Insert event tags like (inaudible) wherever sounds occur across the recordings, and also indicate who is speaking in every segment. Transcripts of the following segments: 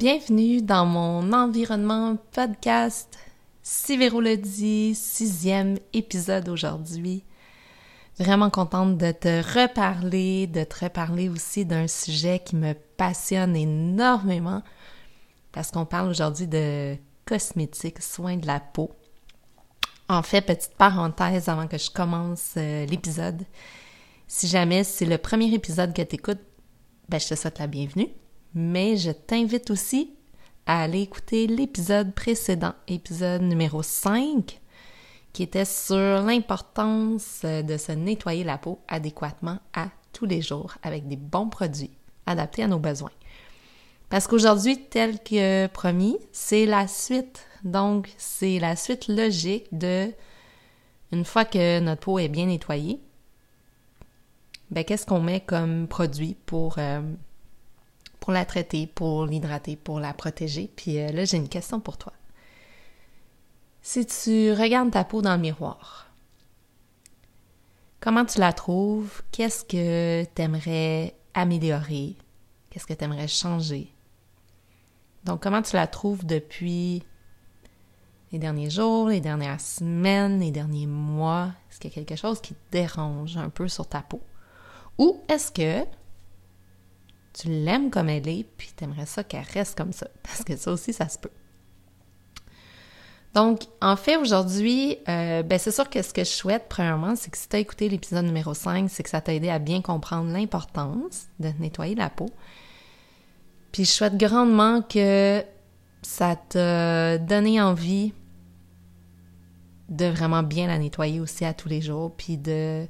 Speaker 1: Bienvenue dans mon environnement podcast. Si Véro le dit, sixième épisode aujourd'hui. Vraiment contente de te reparler, de te reparler aussi d'un sujet qui me passionne énormément parce qu'on parle aujourd'hui de cosmétiques, soins de la peau. En fait, petite parenthèse avant que je commence euh, l'épisode. Si jamais c'est le premier épisode que tu écoutes, ben, je te souhaite la bienvenue mais je t'invite aussi à aller écouter l'épisode précédent, épisode numéro 5, qui était sur l'importance de se nettoyer la peau adéquatement à tous les jours avec des bons produits adaptés à nos besoins. Parce qu'aujourd'hui, tel que promis, c'est la suite. Donc, c'est la suite logique de, une fois que notre peau est bien nettoyée, ben, qu'est-ce qu'on met comme produit pour euh, pour la traiter, pour l'hydrater, pour la protéger. Puis euh, là, j'ai une question pour toi. Si tu regardes ta peau dans le miroir, comment tu la trouves? Qu'est-ce que tu aimerais améliorer? Qu'est-ce que tu aimerais changer? Donc, comment tu la trouves depuis les derniers jours, les dernières semaines, les derniers mois? Est-ce qu'il y a quelque chose qui te dérange un peu sur ta peau? Ou est-ce que tu l'aimes comme elle est, puis tu aimerais ça qu'elle reste comme ça, (laughs) parce que ça aussi, ça se peut. Donc, en fait, aujourd'hui, euh, ben c'est sûr que ce que je souhaite, premièrement, c'est que si tu as écouté l'épisode numéro 5, c'est que ça t'a aidé à bien comprendre l'importance de nettoyer la peau. Puis je souhaite grandement que ça t'a donné envie de vraiment bien la nettoyer aussi à tous les jours, puis de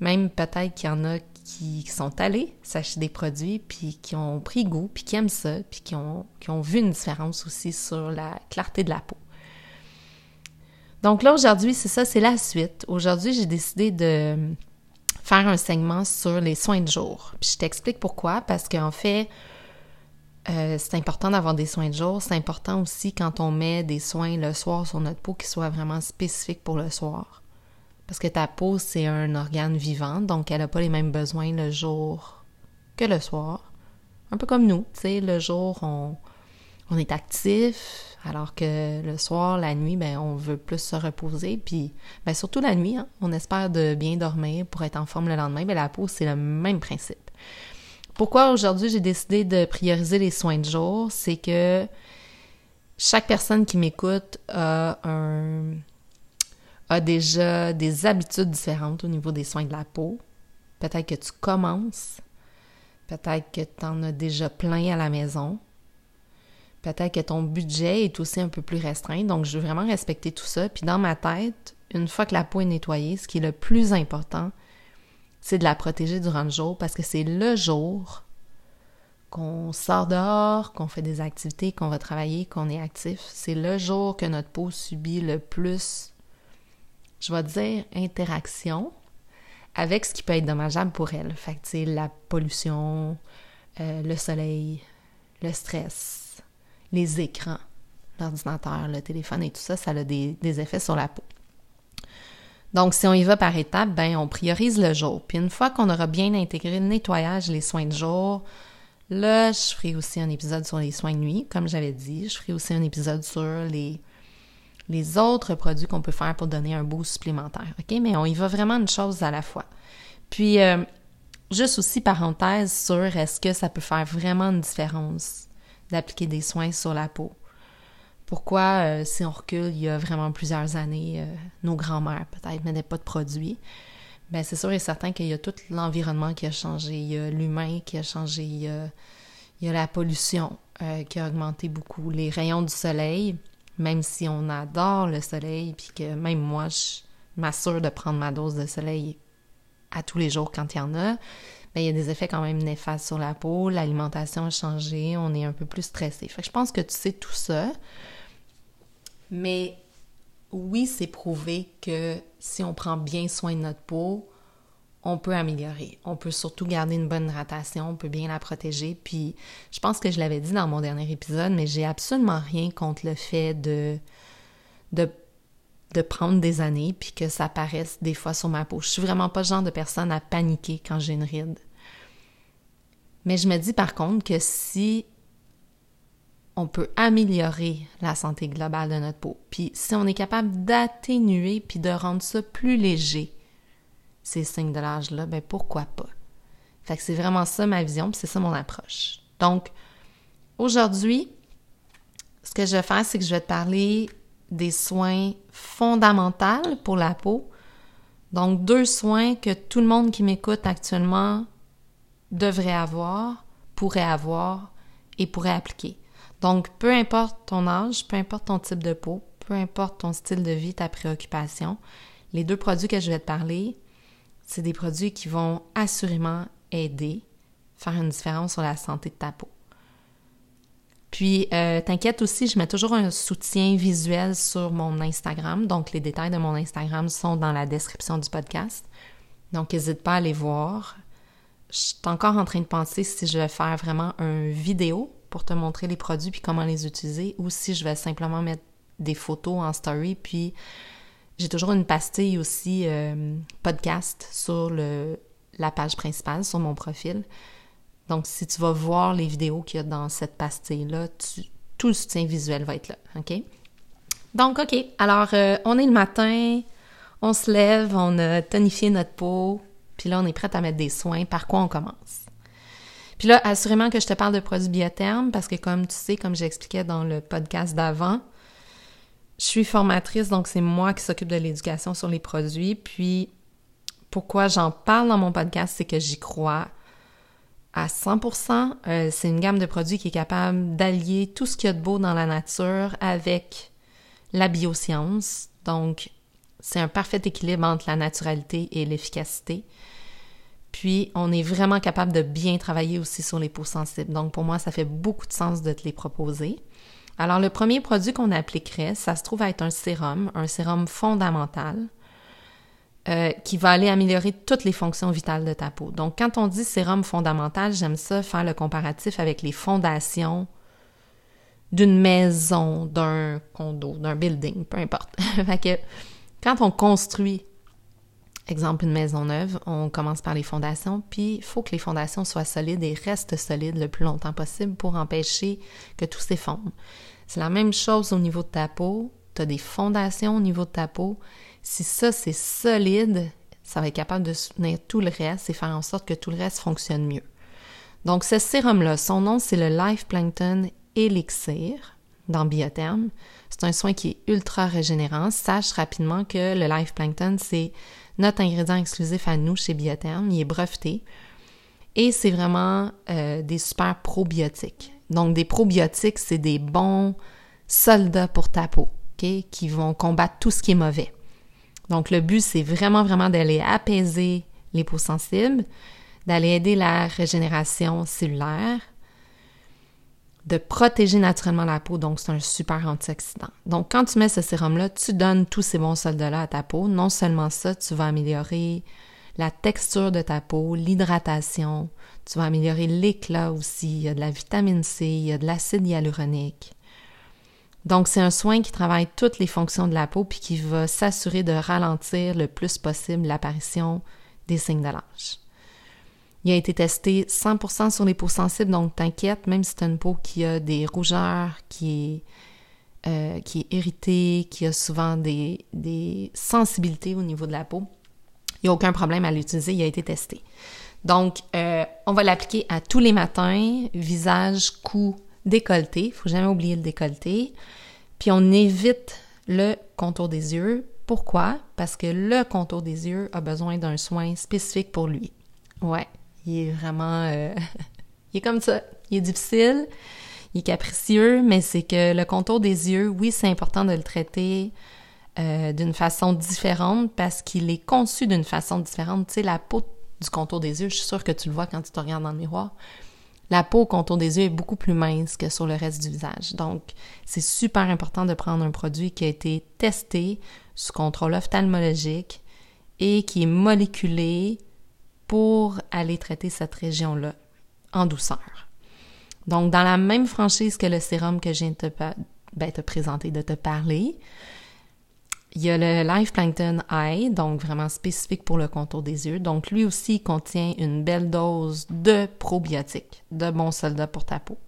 Speaker 1: même peut-être qu'il y en a qui, sont allés s'acheter des produits, puis qui ont pris goût, puis qui aiment ça, puis qui ont, vu une différence aussi sur la clarté de la peau. Donc là, aujourd'hui, c'est ça, c'est la suite. Aujourd'hui, j'ai décidé de faire un segment sur les soins de jour. Je t'explique pourquoi, parce qu'en fait, euh, c'est important d'avoir des soins de jour. C'est important aussi quand on met des soins le soir sur notre peau qui soient vraiment spécifiques pour le soir. Parce que ta peau, c'est un organe vivant, donc elle n'a pas les mêmes besoins le jour que le soir. Un peu comme nous, tu sais, le jour, on, on est actif, alors que le soir, la nuit, ben, on veut plus se reposer. Puis, ben, surtout la nuit, hein, on espère de bien dormir pour être en forme le lendemain. Mais la peau, c'est le même principe. Pourquoi aujourd'hui j'ai décidé de prioriser les soins de jour? C'est que chaque personne qui m'écoute a un, a déjà des habitudes différentes au niveau des soins de la peau. Peut-être que tu commences. Peut-être que tu en as déjà plein à la maison. Peut-être que ton budget est aussi un peu plus restreint. Donc, je veux vraiment respecter tout ça. Puis dans ma tête, une fois que la peau est nettoyée, ce qui est le plus important, c'est de la protéger durant le jour parce que c'est le jour qu'on sort dehors, qu'on fait des activités, qu'on va travailler, qu'on est actif. C'est le jour que notre peau subit le plus je vais dire interaction avec ce qui peut être dommageable pour elle. Fait que, la pollution, euh, le soleil, le stress, les écrans, l'ordinateur, le téléphone et tout ça, ça a des, effets sur la peau. Donc, si on y va par étapes, ben, on priorise le jour. Puis une fois qu'on aura bien intégré le nettoyage, les soins de jour, là, je ferai aussi un épisode sur les soins de nuit, comme j'avais dit. Je ferai aussi un épisode sur les les autres produits qu'on peut faire pour donner un boost supplémentaire. OK? Mais on y va vraiment une chose à la fois. Puis, euh, juste aussi parenthèse sur est-ce que ça peut faire vraiment une différence d'appliquer des soins sur la peau? Pourquoi, euh, si on recule il y a vraiment plusieurs années, euh, nos grands-mères peut-être mettaient pas de produits, bien c'est sûr et certain qu'il y a tout l'environnement qui a changé, il y a l'humain qui a changé, il y a la pollution qui a augmenté beaucoup, les rayons du soleil, même si on adore le soleil, puis que même moi, je m'assure de prendre ma dose de soleil à tous les jours quand il y en a, mais il y a des effets quand même néfastes sur la peau, l'alimentation a changé, on est un peu plus stressé. Fait que je pense que tu sais tout ça. Mais oui, c'est prouvé que si on prend bien soin de notre peau, on peut améliorer. On peut surtout garder une bonne hydratation, on peut bien la protéger. Puis, je pense que je l'avais dit dans mon dernier épisode, mais j'ai absolument rien contre le fait de, de, prendre des années puis que ça apparaisse des fois sur ma peau. Je suis vraiment pas le genre de personne à paniquer quand j'ai une ride. Mais je me dis par contre que si on peut améliorer la santé globale de notre peau. Puis si on est capable d'atténuer puis de rendre ça plus léger, ces signes de l'âge-là, ben pourquoi pas? Fait que c'est vraiment ça ma vision, puis c'est ça mon approche. Donc, aujourd'hui, ce que je vais faire, c'est que je vais te parler des soins fondamentaux pour la peau. Donc, deux soins que tout le monde qui m'écoute actuellement devrait avoir, pourrait avoir et pourrait appliquer. Donc, peu importe ton âge, peu importe ton type de peau, peu importe ton style de vie, ta préoccupation, les deux produits que je vais te parler, c'est des produits qui vont assurément aider, faire une différence sur la santé de ta peau. Puis, euh, t'inquiète aussi, je mets toujours un soutien visuel sur mon Instagram. Donc, les détails de mon Instagram sont dans la description du podcast. Donc, n'hésite pas à les voir. Je suis encore en train de penser si je vais faire vraiment un vidéo pour te montrer les produits puis comment les utiliser ou si je vais simplement mettre des photos en story puis j'ai toujours une pastille aussi euh, podcast sur le, la page principale, sur mon profil. Donc, si tu vas voir les vidéos qu'il y a dans cette pastille-là, tout le soutien visuel va être là, OK? Donc, OK. Alors, euh, on est le matin, on se lève, on a tonifié notre peau, puis là, on est prêt à mettre des soins. Par quoi on commence? Puis là, assurément que je te parle de produits biothermes parce que comme tu sais, comme j'expliquais dans le podcast d'avant, je suis formatrice, donc c'est moi qui s'occupe de l'éducation sur les produits. Puis, pourquoi j'en parle dans mon podcast, c'est que j'y crois à 100%. Euh, c'est une gamme de produits qui est capable d'allier tout ce qu'il y a de beau dans la nature avec la bioscience. Donc, c'est un parfait équilibre entre la naturalité et l'efficacité. Puis, on est vraiment capable de bien travailler aussi sur les peaux sensibles. Donc, pour moi, ça fait beaucoup de sens de te les proposer. Alors, le premier produit qu'on appliquerait, ça se trouve être un sérum, un sérum fondamental, euh, qui va aller améliorer toutes les fonctions vitales de ta peau. Donc, quand on dit sérum fondamental, j'aime ça faire le comparatif avec les fondations d'une maison, d'un condo, d'un building, peu importe. (laughs) quand on construit, exemple une maison neuve, on commence par les fondations, puis il faut que les fondations soient solides et restent solides le plus longtemps possible pour empêcher que tout s'effondre. C'est la même chose au niveau de ta peau. Tu as des fondations au niveau de ta peau. Si ça, c'est solide, ça va être capable de soutenir tout le reste et faire en sorte que tout le reste fonctionne mieux. Donc, ce sérum-là, son nom, c'est le Life Plankton Elixir dans Biotherm. C'est un soin qui est ultra régénérant. Sache rapidement que le Life Plankton, c'est notre ingrédient exclusif à nous chez Biotherm. Il est breveté. Et c'est vraiment euh, des super probiotiques. Donc, des probiotiques, c'est des bons soldats pour ta peau, qui vont combattre tout ce qui est mauvais. Donc, le but, c'est vraiment, vraiment d'aller apaiser les peaux sensibles, d'aller aider la régénération cellulaire, de protéger naturellement la peau, donc c'est un super antioxydant. Donc, quand tu mets ce sérum-là, tu donnes tous ces bons soldats-là à ta peau. Non seulement ça, tu vas améliorer la texture de ta peau, l'hydratation, tu vas améliorer l'éclat aussi, il y a de la vitamine C, il y a de l'acide hyaluronique. Donc, c'est un soin qui travaille toutes les fonctions de la peau puis qui va s'assurer de ralentir le plus possible l'apparition des signes de l'âge. Il a été testé 100% sur les peaux sensibles, donc t'inquiète, même si tu as une peau qui a des rougeurs, qui est, euh, qui est irritée, qui a souvent des, des sensibilités au niveau de la peau, il n'y a aucun problème à l'utiliser, il a été testé. Donc, euh, on va l'appliquer à tous les matins, visage, cou, décolleté. Il faut jamais oublier le décolleté. Puis on évite le contour des yeux. Pourquoi? Parce que le contour des yeux a besoin d'un soin spécifique pour lui. Ouais, il est vraiment... Euh, (laughs) il est comme ça. Il est difficile, il est capricieux, mais c'est que le contour des yeux, oui, c'est important de le traiter euh, d'une façon différente parce qu'il est conçu d'une façon différente. Tu sais, la peau du contour des yeux, je suis sûre que tu le vois quand tu te regardes dans le miroir. La peau au contour des yeux est beaucoup plus mince que sur le reste du visage. Donc, c'est super important de prendre un produit qui a été testé sous contrôle ophtalmologique et qui est moléculé pour aller traiter cette région-là en douceur. Donc, dans la même franchise que le sérum que je viens de te, ben, te présenter, de te parler, il y a le Life Plankton Eye, donc vraiment spécifique pour le contour des yeux. Donc lui aussi contient une belle dose de probiotiques, de bons soldats pour ta peau.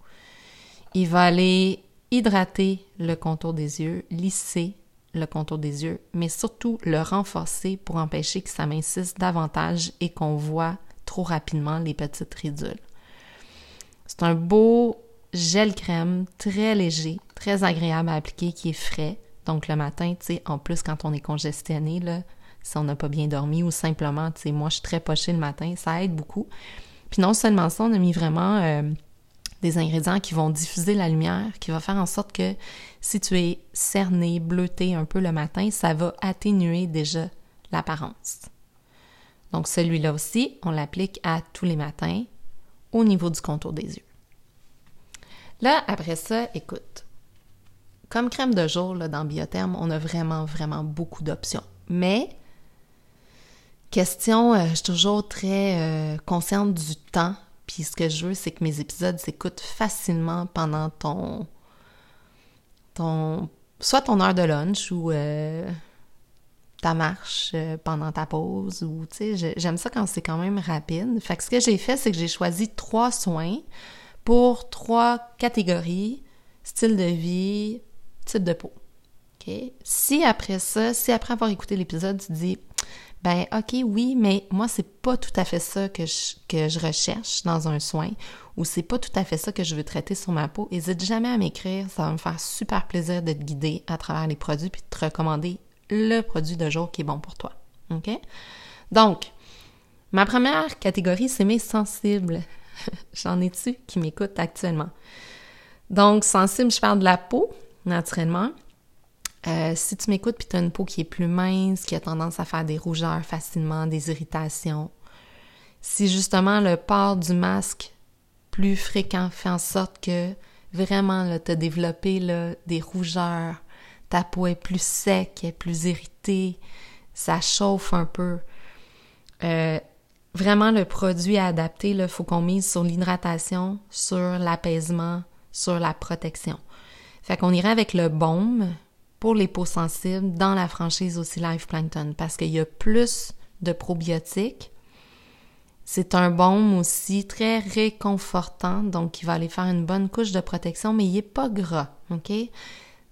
Speaker 1: Il va aller hydrater le contour des yeux, lisser le contour des yeux, mais surtout le renforcer pour empêcher que ça mincisse davantage et qu'on voit trop rapidement les petites ridules. C'est un beau gel crème très léger, très agréable à appliquer, qui est frais. Donc le matin, tu sais, en plus quand on est congestionné, là, si on n'a pas bien dormi ou simplement, tu sais, moi je suis très pochée le matin, ça aide beaucoup. Puis non seulement ça, on a mis vraiment euh, des ingrédients qui vont diffuser la lumière, qui va faire en sorte que si tu es cerné, bleuté un peu le matin, ça va atténuer déjà l'apparence. Donc celui-là aussi, on l'applique à tous les matins au niveau du contour des yeux. Là, après ça, écoute, comme crème de jour là, dans Biotherme, on a vraiment, vraiment beaucoup d'options. Mais Question, euh, je suis toujours très euh, consciente du temps. Puis ce que je veux, c'est que mes épisodes s'écoutent facilement pendant ton, ton, soit ton heure de lunch ou euh, ta marche pendant ta pause. Ou tu sais, j'aime ça quand c'est quand même rapide. Fait que ce que j'ai fait, c'est que j'ai choisi trois soins pour trois catégories style de vie, type de peau. OK? Si après ça, si après avoir écouté l'épisode, tu dis ben ok oui, mais moi c'est pas tout à fait ça que je, que je recherche dans un soin ou c'est pas tout à fait ça que je veux traiter sur ma peau. Hésite jamais à m'écrire, ça va me faire super plaisir de te guider à travers les produits puis de te recommander le produit de jour qui est bon pour toi. OK? Donc, ma première catégorie, c'est mes sensibles. (laughs) J'en ai-tu qui m'écoutent actuellement? Donc, sensible, je parle de la peau, naturellement. Euh, si tu m'écoutes puis tu as une peau qui est plus mince, qui a tendance à faire des rougeurs facilement, des irritations, si justement le port du masque plus fréquent fait en sorte que vraiment tu as développé là, des rougeurs, ta peau est plus sec, est plus irritée, ça chauffe un peu. Euh, vraiment, le produit à adapter, il faut qu'on mise sur l'hydratation, sur l'apaisement, sur la protection. Fait qu'on irait avec le baume, pour les peaux sensibles dans la franchise aussi Life Plankton parce qu'il y a plus de probiotiques. C'est un baume aussi très réconfortant, donc il va aller faire une bonne couche de protection, mais il n'est pas gras, OK?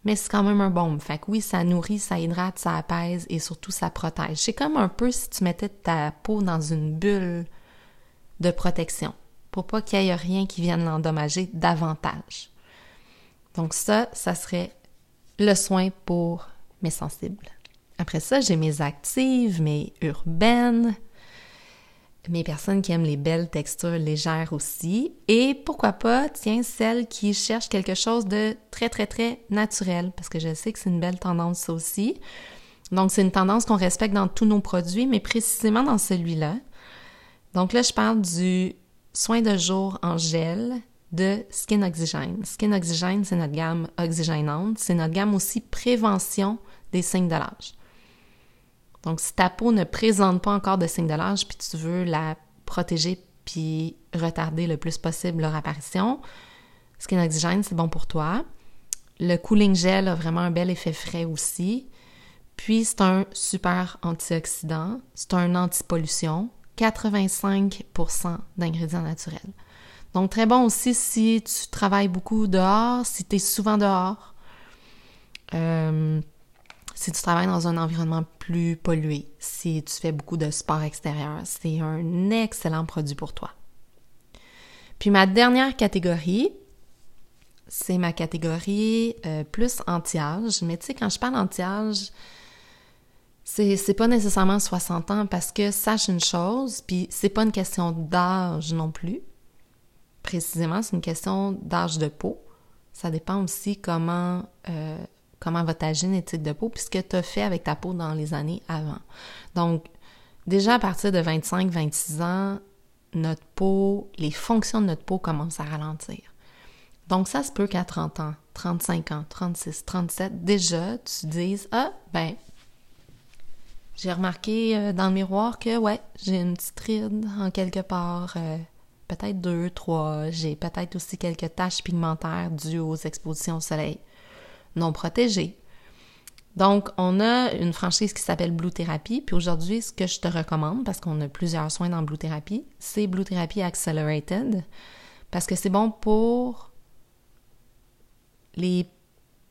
Speaker 1: Mais c'est quand même un baume. Fait que oui, ça nourrit, ça hydrate, ça apaise et surtout ça protège. C'est comme un peu si tu mettais ta peau dans une bulle de protection pour pas qu'il y ait rien qui vienne l'endommager davantage. Donc ça, ça serait le soin pour mes sensibles. Après ça, j'ai mes actives, mes urbaines, mes personnes qui aiment les belles textures légères aussi. Et pourquoi pas, tiens, celles qui cherchent quelque chose de très, très, très naturel, parce que je sais que c'est une belle tendance aussi. Donc, c'est une tendance qu'on respecte dans tous nos produits, mais précisément dans celui-là. Donc là, je parle du soin de jour en gel de Skin Oxygène. Skin Oxygène, c'est notre gamme oxygénante. C'est notre gamme aussi prévention des signes de l'âge. Donc, si ta peau ne présente pas encore de signes de l'âge, puis tu veux la protéger puis retarder le plus possible leur apparition, Skin Oxygène, c'est bon pour toi. Le Cooling Gel a vraiment un bel effet frais aussi. Puis, c'est un super antioxydant. C'est un anti-pollution. 85% d'ingrédients naturels. Donc, très bon aussi si tu travailles beaucoup dehors, si tu es souvent dehors, euh, si tu travailles dans un environnement plus pollué, si tu fais beaucoup de sport extérieur, c'est un excellent produit pour toi. Puis ma dernière catégorie, c'est ma catégorie euh, plus anti-âge. Mais tu sais, quand je parle anti-âge, c'est, c'est pas nécessairement 60 ans parce que sache une chose, puis c'est pas une question d'âge non plus précisément, c'est une question d'âge de peau. Ça dépend aussi comment, euh, comment va ta génétique de peau, puis ce que tu as fait avec ta peau dans les années avant. Donc, déjà à partir de 25-26 ans, notre peau, les fonctions de notre peau commencent à ralentir. Donc, ça se peut qu'à 30 ans, 35 ans, 36, 37, déjà, tu dises Ah, ben, j'ai remarqué euh, dans le miroir que, ouais, j'ai une petite ride en quelque part. Euh, peut-être deux, trois. J'ai peut-être aussi quelques taches pigmentaires dues aux expositions au soleil non protégées. Donc, on a une franchise qui s'appelle Blue Therapy. Puis aujourd'hui, ce que je te recommande, parce qu'on a plusieurs soins dans Blue Therapy, c'est Blue Therapy Accelerated. Parce que c'est bon pour les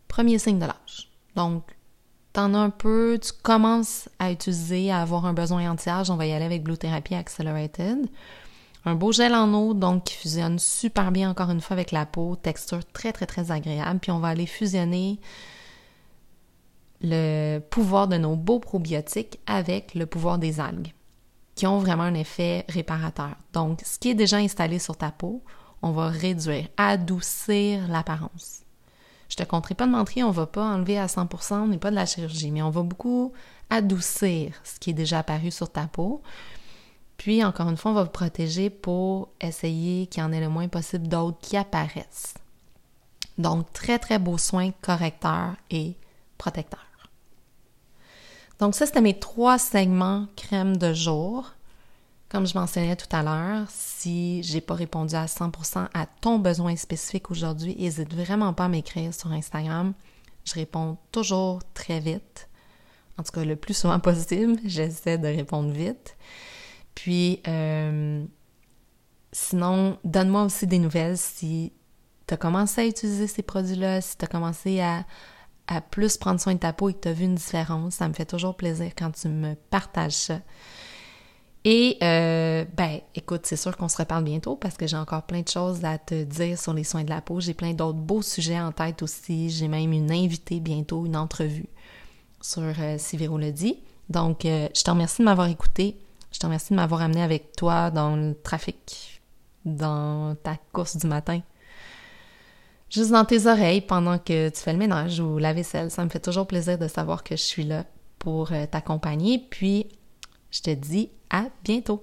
Speaker 1: premiers signes de l'âge. Donc, t'en as un peu, tu commences à utiliser, à avoir un besoin anti-âge, on va y aller avec Blue Therapy Accelerated. Un beau gel en eau, donc qui fusionne super bien encore une fois avec la peau, texture très très très agréable. Puis on va aller fusionner le pouvoir de nos beaux probiotiques avec le pouvoir des algues, qui ont vraiment un effet réparateur. Donc, ce qui est déjà installé sur ta peau, on va réduire, adoucir l'apparence. Je te compterai pas de mentir, on va pas enlever à 100%, on n'est pas de la chirurgie, mais on va beaucoup adoucir ce qui est déjà apparu sur ta peau. Puis, encore une fois, on va vous protéger pour essayer qu'il y en ait le moins possible d'autres qui apparaissent. Donc, très, très beaux soins correcteurs et protecteurs. Donc, ça, c'était mes trois segments crème de jour. Comme je mentionnais tout à l'heure, si j'ai pas répondu à 100% à ton besoin spécifique aujourd'hui, n'hésite vraiment pas à m'écrire sur Instagram. Je réponds toujours très vite. En tout cas, le plus souvent (laughs) possible, j'essaie de répondre vite. Puis, euh, sinon, donne-moi aussi des nouvelles si tu as commencé à utiliser ces produits-là, si tu as commencé à, à, plus prendre soin de ta peau et que tu as vu une différence. Ça me fait toujours plaisir quand tu me partages ça. Et euh, ben, écoute, c'est sûr qu'on se reparle bientôt parce que j'ai encore plein de choses à te dire sur les soins de la peau. J'ai plein d'autres beaux sujets en tête aussi. J'ai même une invitée bientôt, une entrevue sur euh, le dit. Donc, euh, je te remercie de m'avoir écouté. Je te remercie de m'avoir amené avec toi dans le trafic, dans ta course du matin. Juste dans tes oreilles pendant que tu fais le ménage ou la vaisselle. Ça me fait toujours plaisir de savoir que je suis là pour euh, t'accompagner. Puis, je te dis à bientôt.